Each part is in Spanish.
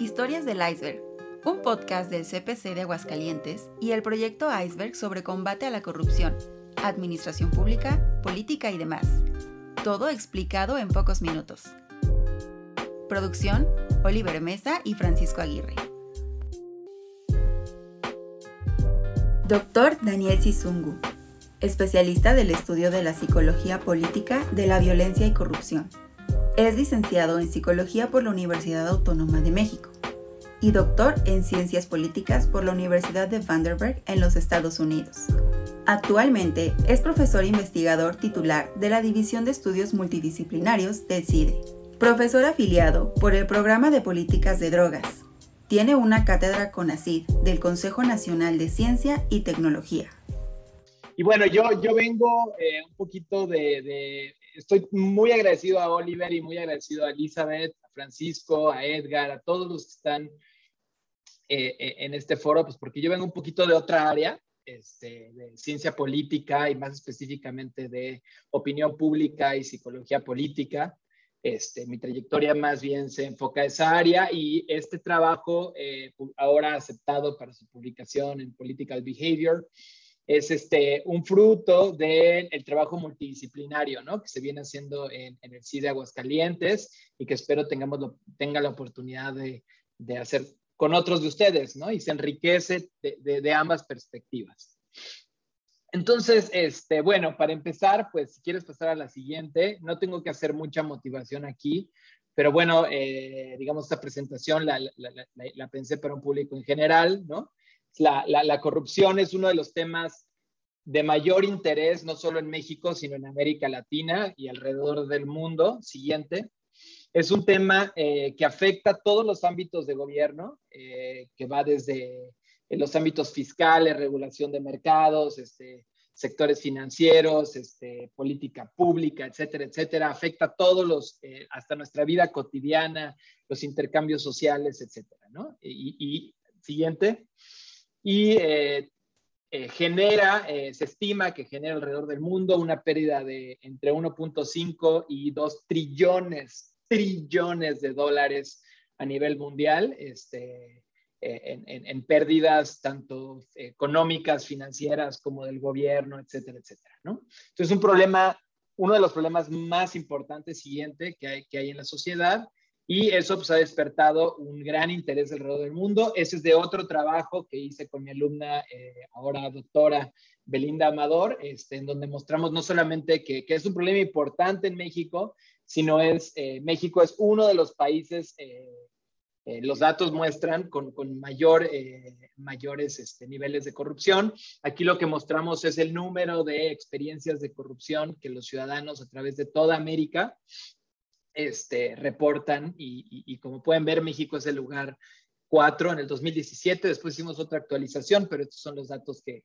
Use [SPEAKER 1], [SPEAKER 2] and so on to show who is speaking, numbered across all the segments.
[SPEAKER 1] Historias del Iceberg, un podcast del CPC de Aguascalientes y el proyecto Iceberg sobre combate a la corrupción, administración pública, política y demás. Todo explicado en pocos minutos. Producción, Oliver Mesa y Francisco Aguirre. Doctor Daniel Sizungu, especialista del estudio de la psicología política de la violencia y corrupción. Es licenciado en Psicología por la Universidad Autónoma de México y doctor en Ciencias Políticas por la Universidad de Vanderbilt en los Estados Unidos. Actualmente es profesor investigador titular de la División de Estudios Multidisciplinarios del CIDE, profesor afiliado por el Programa de Políticas de Drogas. Tiene una cátedra con ACID del Consejo Nacional de Ciencia y Tecnología.
[SPEAKER 2] Y bueno, yo, yo vengo eh, un poquito de estoy muy agradecido a Oliver y muy agradecido a Elizabeth, a Francisco, a Edgar, a todos los que están eh, eh, en este foro, pues porque yo vengo un poquito de otra área, este, de ciencia política y más específicamente de opinión pública y psicología política. Este, mi trayectoria más bien se enfoca a esa área y este trabajo, eh, ahora aceptado para su publicación en Political Behavior, es este, un fruto del trabajo multidisciplinario ¿no? que se viene haciendo en, el CIDE Aguascalientes y que espero tengamos tenga la oportunidad de, de, hacer con otros de ustedes ¿no? y se enriquece de, ambas perspectivas. Entonces, este, bueno, para empezar, pues si quieres pasar a la siguiente, no tengo que hacer mucha motivación aquí, pero bueno, eh, digamos, esta presentación la, la, la, la, pensé para un público en general, ¿no? La, corrupción es uno de los temas de mayor interés, no solo en México, sino en América Latina y alrededor del mundo. Siguiente. Es un tema eh, que afecta a todos los ámbitos de gobierno, eh, que va desde los ámbitos fiscales, regulación de mercados, este, sectores financieros, este, política pública, etcétera, etcétera. Afecta a todos los, eh, hasta nuestra vida cotidiana, los intercambios sociales, etcétera, ¿no? y siguiente y eh, eh, genera, eh, se estima que genera alrededor del mundo una pérdida de entre 1.5 y 2 trillones, trillones de dólares a nivel mundial, este, en, en, pérdidas tanto económicas, financieras, como del gobierno, etcétera, etcétera, ¿no? Entonces, un problema, uno de los problemas más importantes siguiente que hay, que hay en la sociedad y eso pues, ha despertado un gran interés alrededor del mundo. Ese es de otro trabajo que hice con mi alumna, eh, ahora doctora Belinda Amador, este, en donde mostramos no solamente que, que, es un problema importante en México, sino es, eh, México es uno de los países, eh, los datos muestran, con, con mayor, mayores este, niveles de corrupción. Aquí lo que mostramos es el número de experiencias de corrupción que los ciudadanos a través de toda América este, reportan y, como pueden ver, México es el lugar 4 en el 2017, después hicimos otra actualización, pero estos son los datos que,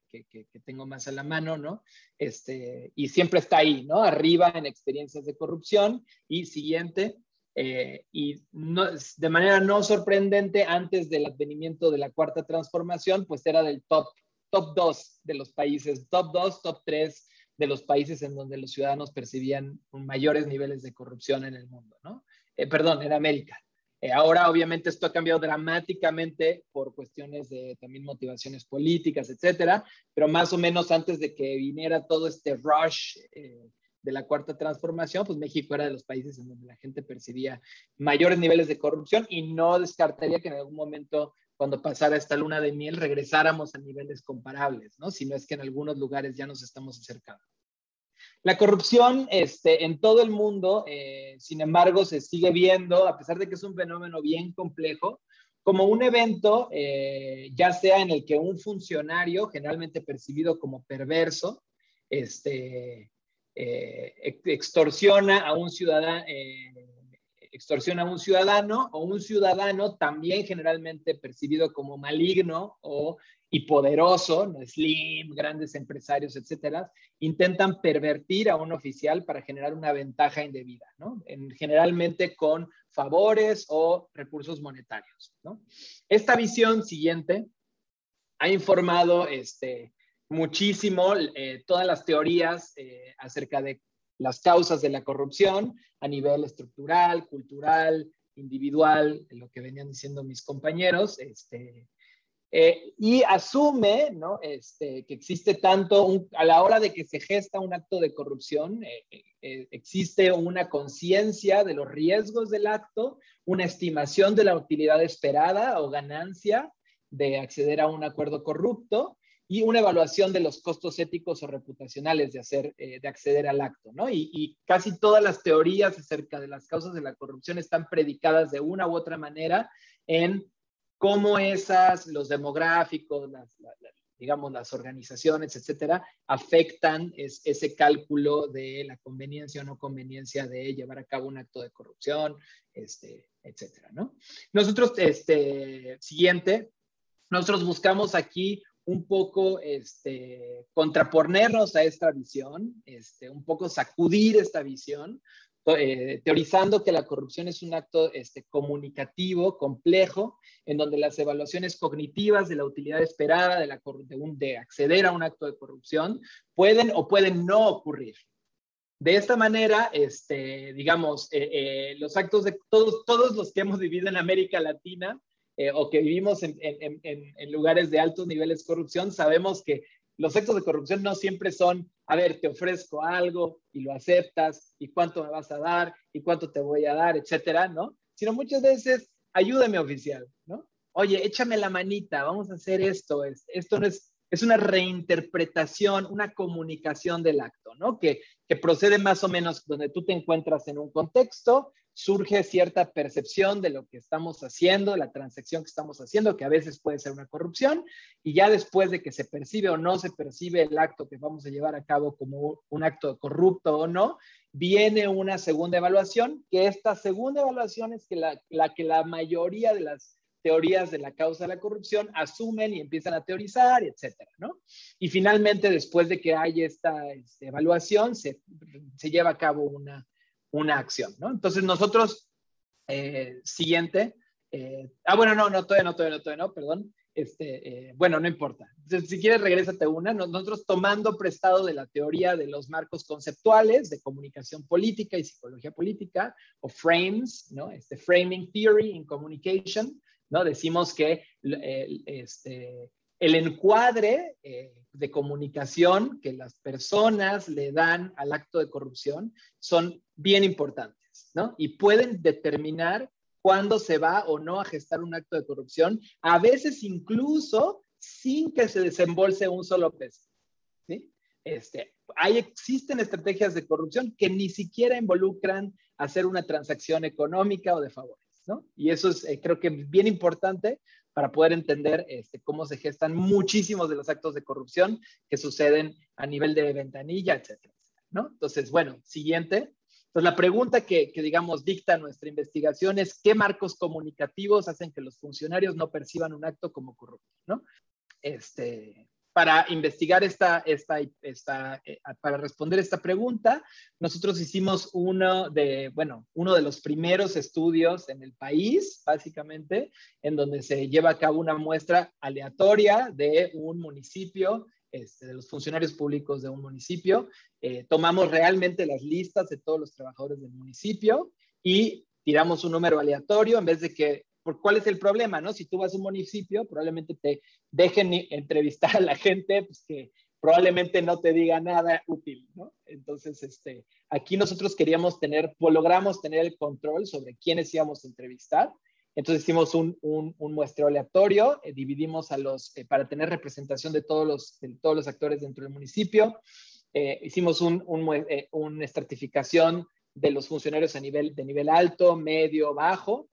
[SPEAKER 2] tengo más a la mano, ¿no? Este, y siempre está ahí, ¿no? Arriba en experiencias de corrupción y siguiente, eh, y no, de manera no sorprendente, antes del advenimiento de la cuarta transformación, pues era del top, top 2 de los países, top 2, top 3 de los países en donde los ciudadanos percibían mayores niveles de corrupción en el mundo, ¿no? Eh, perdón, en América. Eh, ahora, obviamente, esto ha cambiado dramáticamente por cuestiones de también motivaciones políticas, etcétera, pero más o menos antes de que viniera todo este rush eh, de la cuarta transformación, pues México era de los países en donde la gente percibía mayores niveles de corrupción y no descartaría que en algún momento cuando pasara esta luna de miel regresáramos a niveles comparables, ¿no? Si no es que en algunos lugares ya nos estamos acercando. La corrupción este, en todo el mundo, eh, sin embargo, se sigue viendo, a pesar de que es un fenómeno bien complejo, como un evento, eh, ya sea en el que un funcionario, generalmente percibido como perverso, este, eh, extorsiona a un ciudadano, extorsiona a un ciudadano o un ciudadano también generalmente percibido como maligno o y poderoso. Slim, grandes empresarios, etcétera, intentan pervertir a un oficial para generar una ventaja indebida, ¿no? En, generalmente con favores o recursos monetarios, ¿no? Esta visión siguiente ha informado este, muchísimo eh, todas las teorías eh, acerca de las causas de la corrupción a nivel estructural, cultural, individual, lo que venían diciendo mis compañeros, este, eh, y asume ¿no? este, que existe tanto, a la hora de que se gesta un acto de corrupción, eh, eh, existe una conciencia de los riesgos del acto, una estimación de la utilidad esperada o ganancia de acceder a un acuerdo corrupto y una evaluación de los costos éticos o reputacionales de, hacer, de acceder al acto. ¿no? Y, casi todas las teorías acerca de las causas de la corrupción están predicadas de una u otra manera en cómo esas, los demográficos, digamos, las organizaciones, etcétera, afectan ese cálculo de la conveniencia o no conveniencia de llevar a cabo un acto de corrupción, este, etcétera, ¿no? Nosotros, este, siguiente, nosotros buscamos aquí un poco este, contraponernos a esta visión, este, un poco sacudir esta visión, eh, teorizando que la corrupción es un acto este, comunicativo, complejo, en donde las evaluaciones cognitivas de la utilidad esperada de, acceder a un acto de corrupción pueden o pueden no ocurrir. De esta manera, este, digamos, eh, eh, los actos de todos los que hemos vivido en América Latina o que vivimos en, en, en, lugares de altos niveles de corrupción, sabemos que los actos de corrupción no siempre son, a ver, te ofrezco algo y lo aceptas y cuánto me vas a dar y cuánto te voy a dar, etcétera, ¿no? Sino muchas veces, ayúdame oficial, ¿no? Oye, échame la manita, vamos a hacer esto. Esto no es, es una reinterpretación, una comunicación del acto, ¿no? Que, que procede más o menos donde tú te encuentras en un contexto, surge cierta percepción de lo que estamos haciendo, la transacción que estamos haciendo, que a veces puede ser una corrupción, y ya después de que se percibe o no se percibe el acto que vamos a llevar a cabo como un acto corrupto o no, viene una segunda evaluación, que esta segunda evaluación es que la, que la mayoría de las teorías de la causa de la corrupción asumen y empiezan a teorizar, etcétera, ¿no? Y finalmente, después de que hay esta, esta evaluación, se lleva a cabo una, una acción, ¿no? Entonces nosotros, eh, siguiente, eh, ah, bueno, no, no, todavía no, todavía no, todavía no, perdón. Este, eh, bueno, no importa. Entonces, si quieres, regrésate una. Nosotros tomando prestado de la teoría de los marcos conceptuales de comunicación política y psicología política, o frames, ¿no? Este framing theory in communication, ¿no? Decimos que este, el encuadre eh, de comunicación que las personas le dan al acto de corrupción son bien importantes, ¿no? Y pueden determinar cuándo se va o no a gestar un acto de corrupción, a veces incluso sin que se desembolse un solo peso, ¿sí? Este, hay, existen estrategias de corrupción que ni siquiera involucran hacer una transacción económica o de favores, ¿no? Y eso es, eh, creo que bien importante para poder entender este, cómo se gestan muchísimos de los actos de corrupción que suceden a nivel de ventanilla, etcétera, ¿no? Entonces, bueno, siguiente. Entonces, la pregunta que, digamos, dicta nuestra investigación es qué marcos comunicativos hacen que los funcionarios no perciban un acto como corrupto, ¿no? Este, para investigar esta, esta, esta eh, para responder esta pregunta, nosotros hicimos uno de, bueno, uno de los primeros estudios en el país, básicamente, en donde se lleva a cabo una muestra aleatoria de un municipio, este, de los funcionarios públicos de un municipio. Eh, tomamos realmente las listas de todos los trabajadores del municipio y tiramos un número aleatorio en vez de que por cuál es el problema, ¿no? Si tú vas a un municipio, probablemente te dejen entrevistar a la gente, pues que probablemente no te diga nada útil, ¿no? Entonces, este, aquí nosotros queríamos tener, logramos tener el control sobre quiénes íbamos a entrevistar. Entonces hicimos un, un, muestreo aleatorio, eh, dividimos a los, eh, para tener representación de todos los, de todos los actores dentro del municipio. Eh, hicimos un, una estratificación de los funcionarios a nivel, de nivel alto, medio, bajo.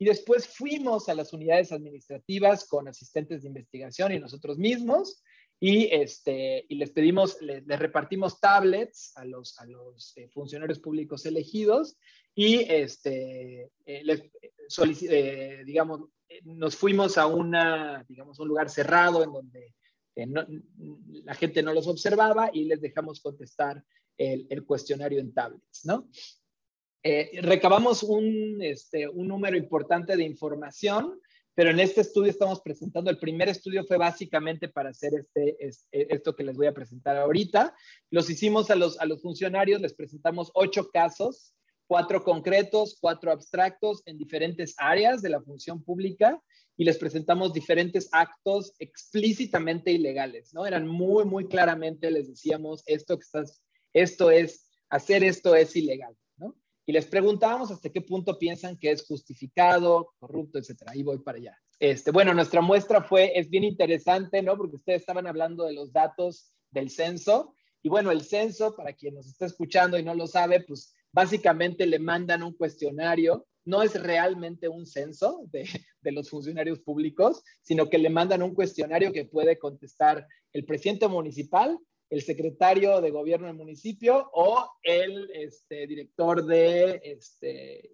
[SPEAKER 2] Y después fuimos a las unidades administrativas con asistentes de investigación y nosotros mismos y, este, y les pedimos, les, repartimos tablets a los, a los eh, funcionarios públicos elegidos y, este, eh, les, eh, digamos, nos fuimos a una, digamos, un lugar cerrado en donde la gente no los observaba y les dejamos contestar el, el cuestionario en tablets, ¿no? Eh, recabamos un, este, un número importante de información, pero en este estudio estamos presentando, el primer estudio fue básicamente para hacer este, este, esto que les voy a presentar ahorita. Los hicimos a los, a los funcionarios, les presentamos ocho casos cuatro concretos, cuatro abstractos en diferentes áreas de la función pública y les presentamos diferentes actos explícitamente ilegales, ¿no? Eran muy, muy claramente, les decíamos, esto que estás, esto es, hacer esto es ilegal. Y les preguntábamos hasta qué punto piensan que es justificado, corrupto, etcétera. Ahí voy para allá. Este, bueno, nuestra muestra fue, es bien interesante, ¿no? Porque ustedes estaban hablando de los datos del censo. Y bueno, el censo, para quien nos está escuchando y no lo sabe, pues básicamente le mandan un cuestionario. No es realmente un censo de, de los funcionarios públicos, sino que le mandan un cuestionario que puede contestar el presidente municipal, el secretario de gobierno del municipio o el este, director de este,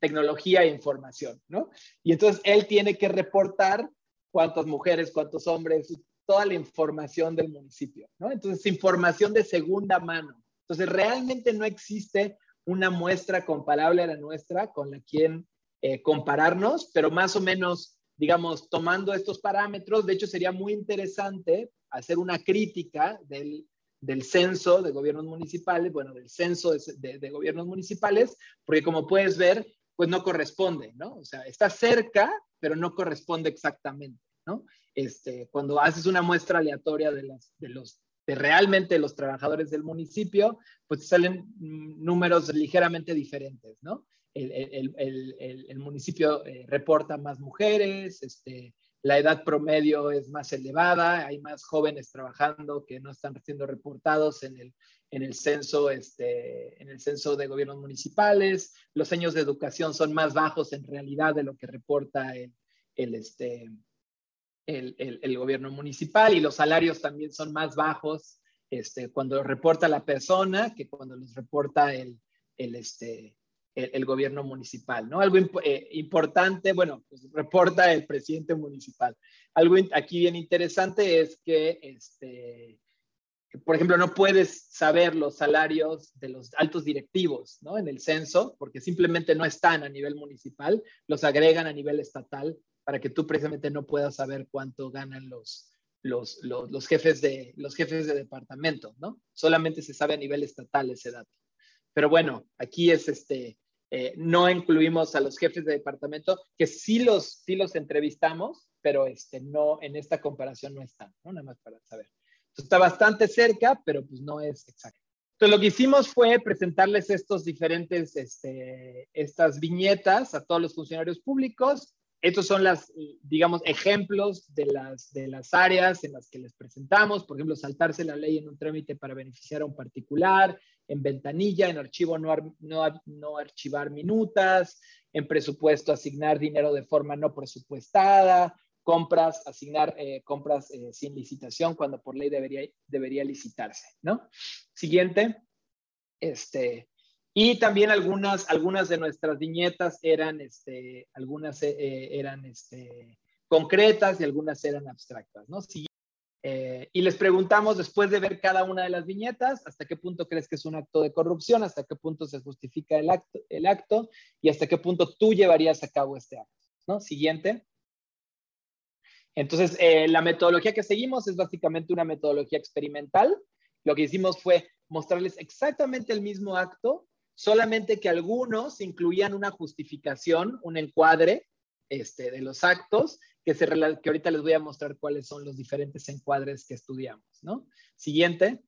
[SPEAKER 2] tecnología e información, ¿no? Y entonces él tiene que reportar cuántas mujeres, cuántos hombres, toda la información del municipio, ¿no? Entonces, información de segunda mano. Entonces, realmente no existe una muestra comparable a la nuestra con la quien eh, compararnos, pero más o menos, digamos, tomando estos parámetros, de hecho sería muy interesante hacer una crítica del, del censo de gobiernos municipales, bueno, del censo de, gobiernos municipales, porque como puedes ver, pues no corresponde, ¿no? O sea, está cerca, pero no corresponde exactamente, ¿no? Este, cuando haces una muestra aleatoria de, las, de los de realmente los trabajadores del municipio, pues salen números ligeramente diferentes, ¿no? El, el, el, el municipio eh, reporta más mujeres, este, la edad promedio es más elevada, hay más jóvenes trabajando que no están siendo reportados en el, en el, censo, este, en el censo de gobiernos municipales, los años de educación son más bajos en realidad de lo que reporta el, el, este, el, el gobierno municipal y los salarios también son más bajos este, cuando reporta la persona que cuando los reporta el, el, este, el, gobierno municipal, ¿no? Algo eh, importante, bueno, pues reporta el presidente municipal. Algo aquí bien interesante es que, este, por ejemplo, no puedes saber los salarios de los altos directivos, ¿no? En el censo, porque simplemente no están a nivel municipal, los agregan a nivel estatal para que tú precisamente no puedas saber cuánto ganan los, los, los, los, jefes, de, los jefes de departamento, ¿no? Solamente se sabe a nivel estatal ese dato. Pero bueno, aquí es este, eh, no incluimos a los jefes de departamento, que sí los, sí los entrevistamos, pero este, no, en esta comparación no están, ¿no? Nada más para saber. Entonces, está bastante cerca, pero pues no es exacto. Entonces, lo que hicimos fue presentarles estos diferentes, este, estas viñetas a todos los funcionarios públicos. Estos son las, digamos, ejemplos de las, de las áreas en las que les presentamos. Por ejemplo, saltarse la ley en un trámite para beneficiar a un particular, en ventanilla, en archivo no, no, no archivar minutas, en presupuesto asignar dinero de forma no presupuestada, compras, asignar eh, compras eh, sin licitación cuando por ley debería, debería licitarse, ¿no? Siguiente. Este, y también algunas, algunas de nuestras viñetas eran, este, algunas eh, eran este, concretas y algunas eran abstractas, ¿no? Eh, y les preguntamos, después de ver cada una de las viñetas, hasta qué punto crees que es un acto de corrupción, hasta qué punto se justifica el acto, el acto y hasta qué punto tú llevarías a cabo este acto. ¿no? Siguiente. Entonces, eh, la metodología que seguimos es básicamente una metodología experimental. Lo que hicimos fue mostrarles exactamente el mismo acto, solamente que algunos incluían una justificación, un encuadre este, de los actos que, se, que ahorita les voy a mostrar cuáles son los diferentes encuadres que estudiamos, ¿no? Siguiente.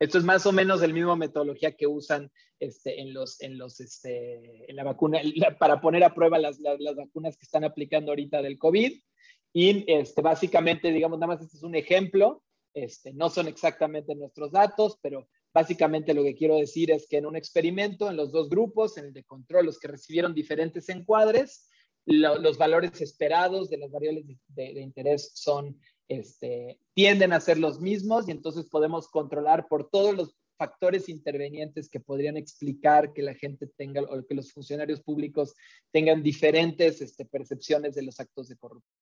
[SPEAKER 2] Esto es más o menos el mismo metodología que usan este, en, los, en, los, este, en la vacuna, para poner a prueba las, las, vacunas que están aplicando ahorita del COVID. Y este, básicamente, digamos, nada más este es un ejemplo. Este, no son exactamente nuestros datos, pero básicamente lo que quiero decir es que en un experimento, en los dos grupos, en el de control, los que recibieron diferentes encuadres, los valores esperados de las variables de, interés son, este, tienden a ser los mismos y entonces podemos controlar por todos los factores intervenientes que podrían explicar que la gente tenga o que los funcionarios públicos tengan diferentes este, percepciones de los actos de corrupción.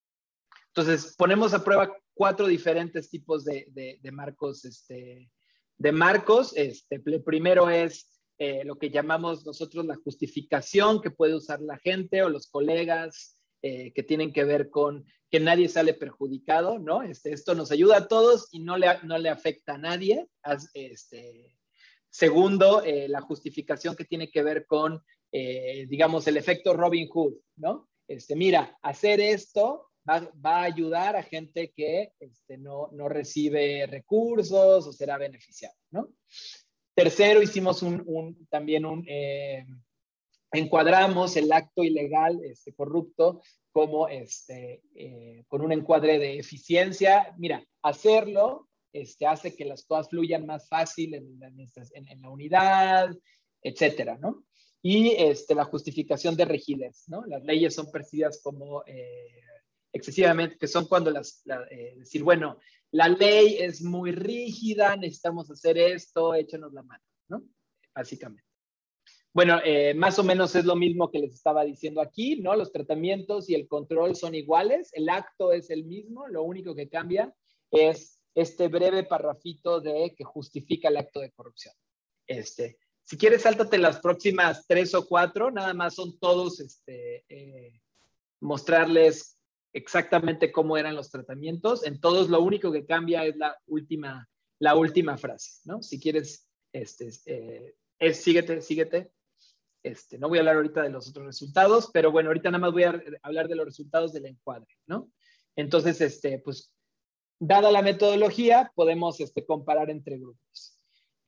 [SPEAKER 2] Entonces, ponemos a prueba cuatro diferentes tipos de, marcos, este, de marcos. Este, el primero es eh, lo que llamamos nosotros la justificación que puede usar la gente o los colegas eh, que tienen que ver con que nadie sale perjudicado, ¿no? Este, esto nos ayuda a todos y no le, no le afecta a nadie. Este, segundo, eh, la justificación que tiene que ver con digamos, el efecto Robin Hood, ¿no? Este, mira, hacer esto va, a ayudar a gente que este, no, no, recibe recursos o será beneficiado, ¿no? Tercero, hicimos un, también un, eh, encuadramos el acto ilegal este, corrupto como este, eh, con un encuadre de eficiencia. Mira, hacerlo este, hace que las cosas fluyan más fácil en, en, la unidad, etcétera, ¿no? Y este, la justificación de rigidez, ¿no? Las leyes son percibidas como eh, excesivamente, que son cuando las, eh, decir, bueno, la ley es muy rígida, necesitamos hacer esto, échenos la mano, ¿no? Básicamente. Bueno, eh, más o menos es lo mismo que les estaba diciendo aquí, ¿no? Los tratamientos y el control son iguales, el acto es el mismo, lo único que cambia es este breve parrafito de que justifica el acto de corrupción. Este, si quieres, sáltate las próximas tres o cuatro, nada más son todos este, eh, mostrarles exactamente cómo eran los tratamientos. En todos lo único que cambia es la última, la última frase, ¿no? Si quieres, este, eh, es síguete, síguete. Este, no voy a hablar ahorita de los otros resultados, pero bueno, ahorita nada más voy a hablar de los resultados del encuadre, ¿no? Entonces, este, pues, dada la metodología, podemos este, comparar entre grupos.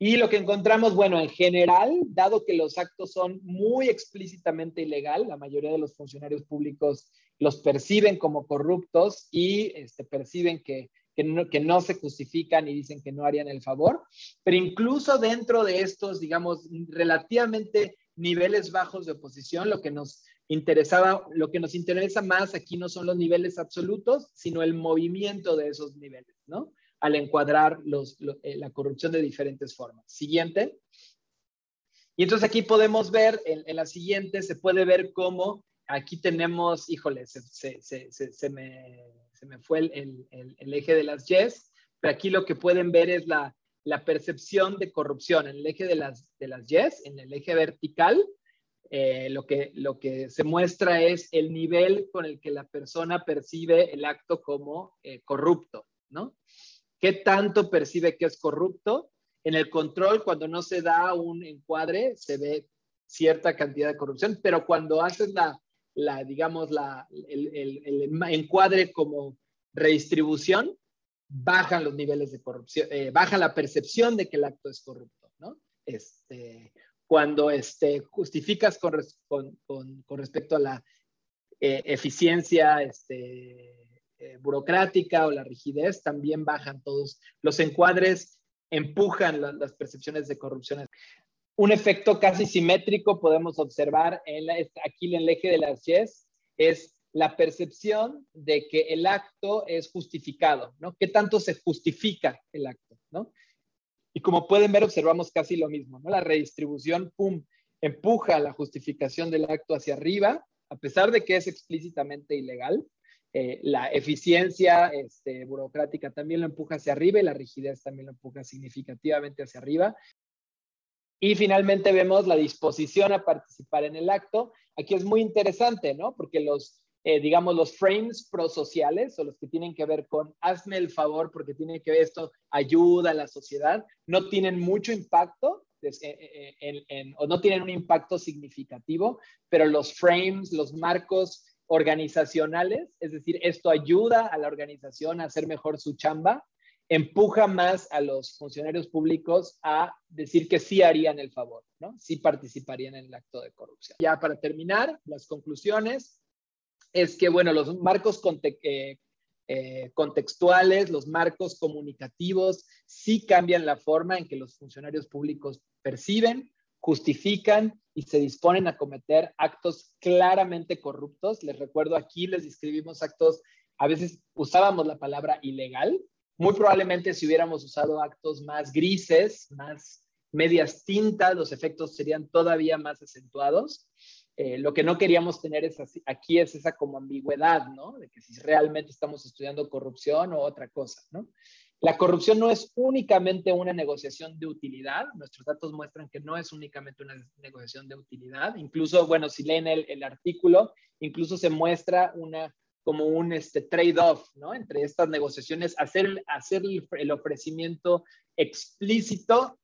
[SPEAKER 2] Y lo que encontramos, bueno, en general, dado que los actos son muy explícitamente ilegal, la mayoría de los funcionarios públicos los perciben como corruptos y este, perciben que, no, que no se justifican y dicen que no harían el favor. Pero incluso dentro de estos, digamos, relativamente niveles bajos de oposición, lo que nos interesaba, lo que nos interesa más aquí no son los niveles absolutos, sino el movimiento de esos niveles, ¿no? Al encuadrar eh, la corrupción de diferentes formas. Siguiente. Y entonces aquí podemos ver, en, la siguiente se puede ver cómo aquí tenemos, híjole, se, me, fue el, eje de las yes, pero aquí lo que pueden ver es la, percepción de corrupción en el eje de las, de las yes, en el eje vertical. Eh, lo, que, lo que se muestra es el nivel con el que la persona percibe el acto como eh, corrupto, ¿no? ¿Qué tanto percibe que es corrupto? En el control, cuando no se da un encuadre, se ve cierta cantidad de corrupción, pero cuando haces la, digamos, la, el, encuadre como redistribución, bajan los niveles de corrupción, eh, baja la percepción de que el acto es corrupto, ¿no? Este, cuando este, justificas con, con, con, respecto a la eh, eficiencia este, eh, burocrática o la rigidez, también bajan todos los encuadres, empujan las percepciones de corrupción un efecto casi simétrico podemos observar aquí en el eje de las yes, es la percepción de que el acto es justificado, ¿no? ¿Qué tanto se justifica el acto, ¿no? Y como pueden ver, observamos casi lo mismo, ¿no? La redistribución, pum, empuja la justificación del acto hacia arriba, a pesar de que es explícitamente ilegal. Eh, la eficiencia este, burocrática también lo empuja hacia arriba y la rigidez también lo empuja significativamente hacia arriba. Y finalmente vemos la disposición a participar en el acto. Aquí es muy interesante, ¿no? Porque los, eh, digamos, los frames prosociales o los que tienen que ver con hazme el favor porque tiene que ver esto, ayuda a la sociedad, no tienen mucho impacto eh, o no tienen un impacto significativo, pero los frames, los marcos organizacionales, es decir, esto ayuda a la organización a hacer mejor su chamba, empuja más a los funcionarios públicos a decir que sí harían el favor, ¿no? Sí participarían en el acto de corrupción. Ya para terminar, las conclusiones es que, bueno, los marcos eh, eh, contextuales, los marcos comunicativos, sí cambian la forma en que los funcionarios públicos perciben, justifican y se disponen a cometer actos claramente corruptos. Les recuerdo aquí, les describimos actos, a veces usábamos la palabra ilegal, muy probablemente si hubiéramos usado actos más grises, más medias tintas, los efectos serían todavía más acentuados. Eh, lo que no queríamos tener es aquí es esa como ambigüedad, ¿no? De que si realmente estamos estudiando corrupción o otra cosa, ¿no? La corrupción no es únicamente una negociación de utilidad. Nuestros datos muestran que no es únicamente una negociación de utilidad. Incluso, bueno, si leen el, el artículo, incluso se muestra una como un este, trade-off, ¿no? Entre estas negociaciones, hacer, hacer el ofrecimiento explícito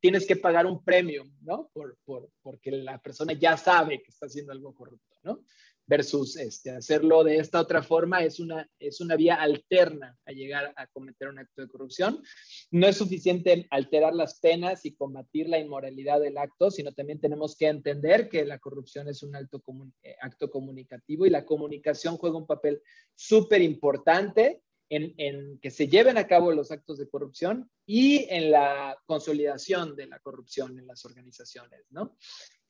[SPEAKER 2] tienes que pagar un premio, ¿no? Por, por, porque la persona ya sabe que está haciendo algo corrupto, ¿no? Versus este, hacerlo de esta otra forma es una, es una vía alterna a llegar a cometer un acto de corrupción. No es suficiente alterar las penas y combatir la inmoralidad del acto, sino también tenemos que entender que la corrupción es un acto, eh, acto comunicativo y la comunicación juega un papel súper importante en, que se lleven a cabo los actos de corrupción y en la consolidación de la corrupción en las organizaciones, ¿no?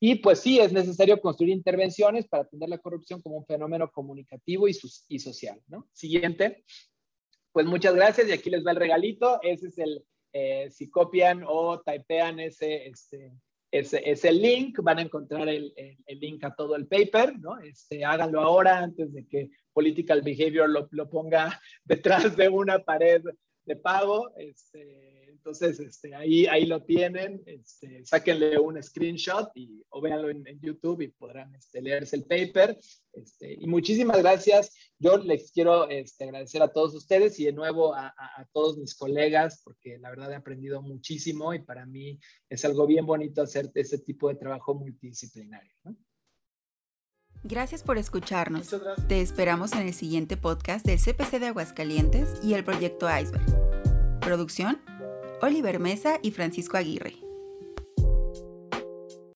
[SPEAKER 2] Y pues sí, es necesario construir intervenciones para atender la corrupción como un fenómeno comunicativo y, y social, ¿no? Siguiente. Pues muchas gracias y aquí les va el regalito. Ese es el, eh, si copian o typean ese, este, ese, link, van a encontrar el, el, link a todo el paper, ¿no? Este, háganlo ahora antes de que Political Behavior lo, lo ponga detrás de una pared de pago. Este, entonces, este, ahí, ahí lo tienen, este, sáquenle un screenshot y, o véanlo en, YouTube y podrán este, leerse el paper. Este, y muchísimas gracias. Yo les quiero este, agradecer a todos ustedes y de nuevo a, a, todos mis colegas, porque la verdad he aprendido muchísimo y para mí es algo bien bonito hacer ese tipo de trabajo multidisciplinario.
[SPEAKER 1] Gracias por escucharnos. Te esperamos en el siguiente podcast del CPC de Aguascalientes y el proyecto Iceberg. Producción Oliver Mesa y Francisco Aguirre.